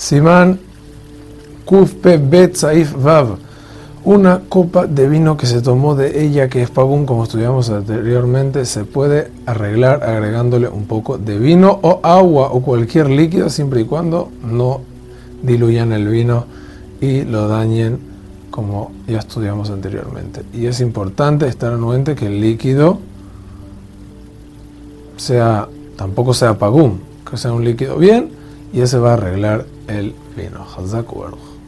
Simán Kufpe Bet Saif Vav. Una copa de vino que se tomó de ella, que es pagún, como estudiamos anteriormente, se puede arreglar agregándole un poco de vino o agua o cualquier líquido, siempre y cuando no diluyan el vino y lo dañen, como ya estudiamos anteriormente. Y es importante estar anuente que el líquido sea, tampoco sea pagún, que sea un líquido bien, y ese va a arreglar el vino.